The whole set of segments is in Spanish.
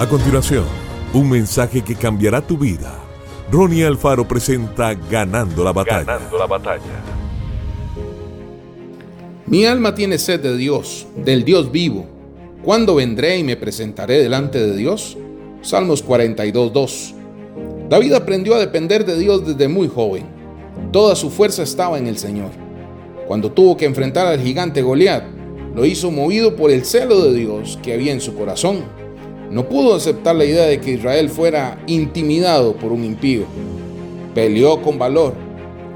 A continuación, un mensaje que cambiará tu vida. Ronnie Alfaro presenta Ganando la batalla. Ganando la batalla. Mi alma tiene sed de Dios, del Dios vivo. ¿Cuándo vendré y me presentaré delante de Dios? Salmos 42.2. David aprendió a depender de Dios desde muy joven. Toda su fuerza estaba en el Señor. Cuando tuvo que enfrentar al gigante Goliat, lo hizo movido por el celo de Dios que había en su corazón. No pudo aceptar la idea de que Israel fuera intimidado por un impío. Peleó con valor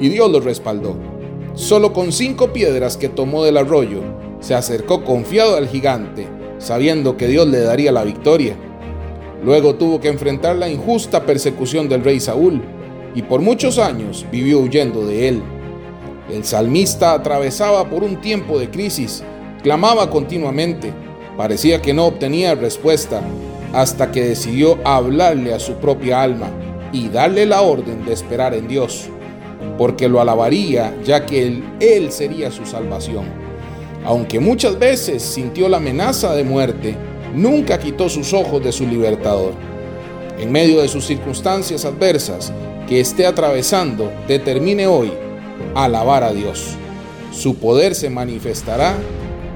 y Dios lo respaldó. Solo con cinco piedras que tomó del arroyo, se acercó confiado al gigante, sabiendo que Dios le daría la victoria. Luego tuvo que enfrentar la injusta persecución del rey Saúl, y por muchos años vivió huyendo de él. El salmista atravesaba por un tiempo de crisis, clamaba continuamente, parecía que no obtenía respuesta, hasta que decidió hablarle a su propia alma y darle la orden de esperar en Dios porque lo alabaría ya que él, él sería su salvación. Aunque muchas veces sintió la amenaza de muerte, nunca quitó sus ojos de su libertador. En medio de sus circunstancias adversas que esté atravesando, determine hoy alabar a Dios. Su poder se manifestará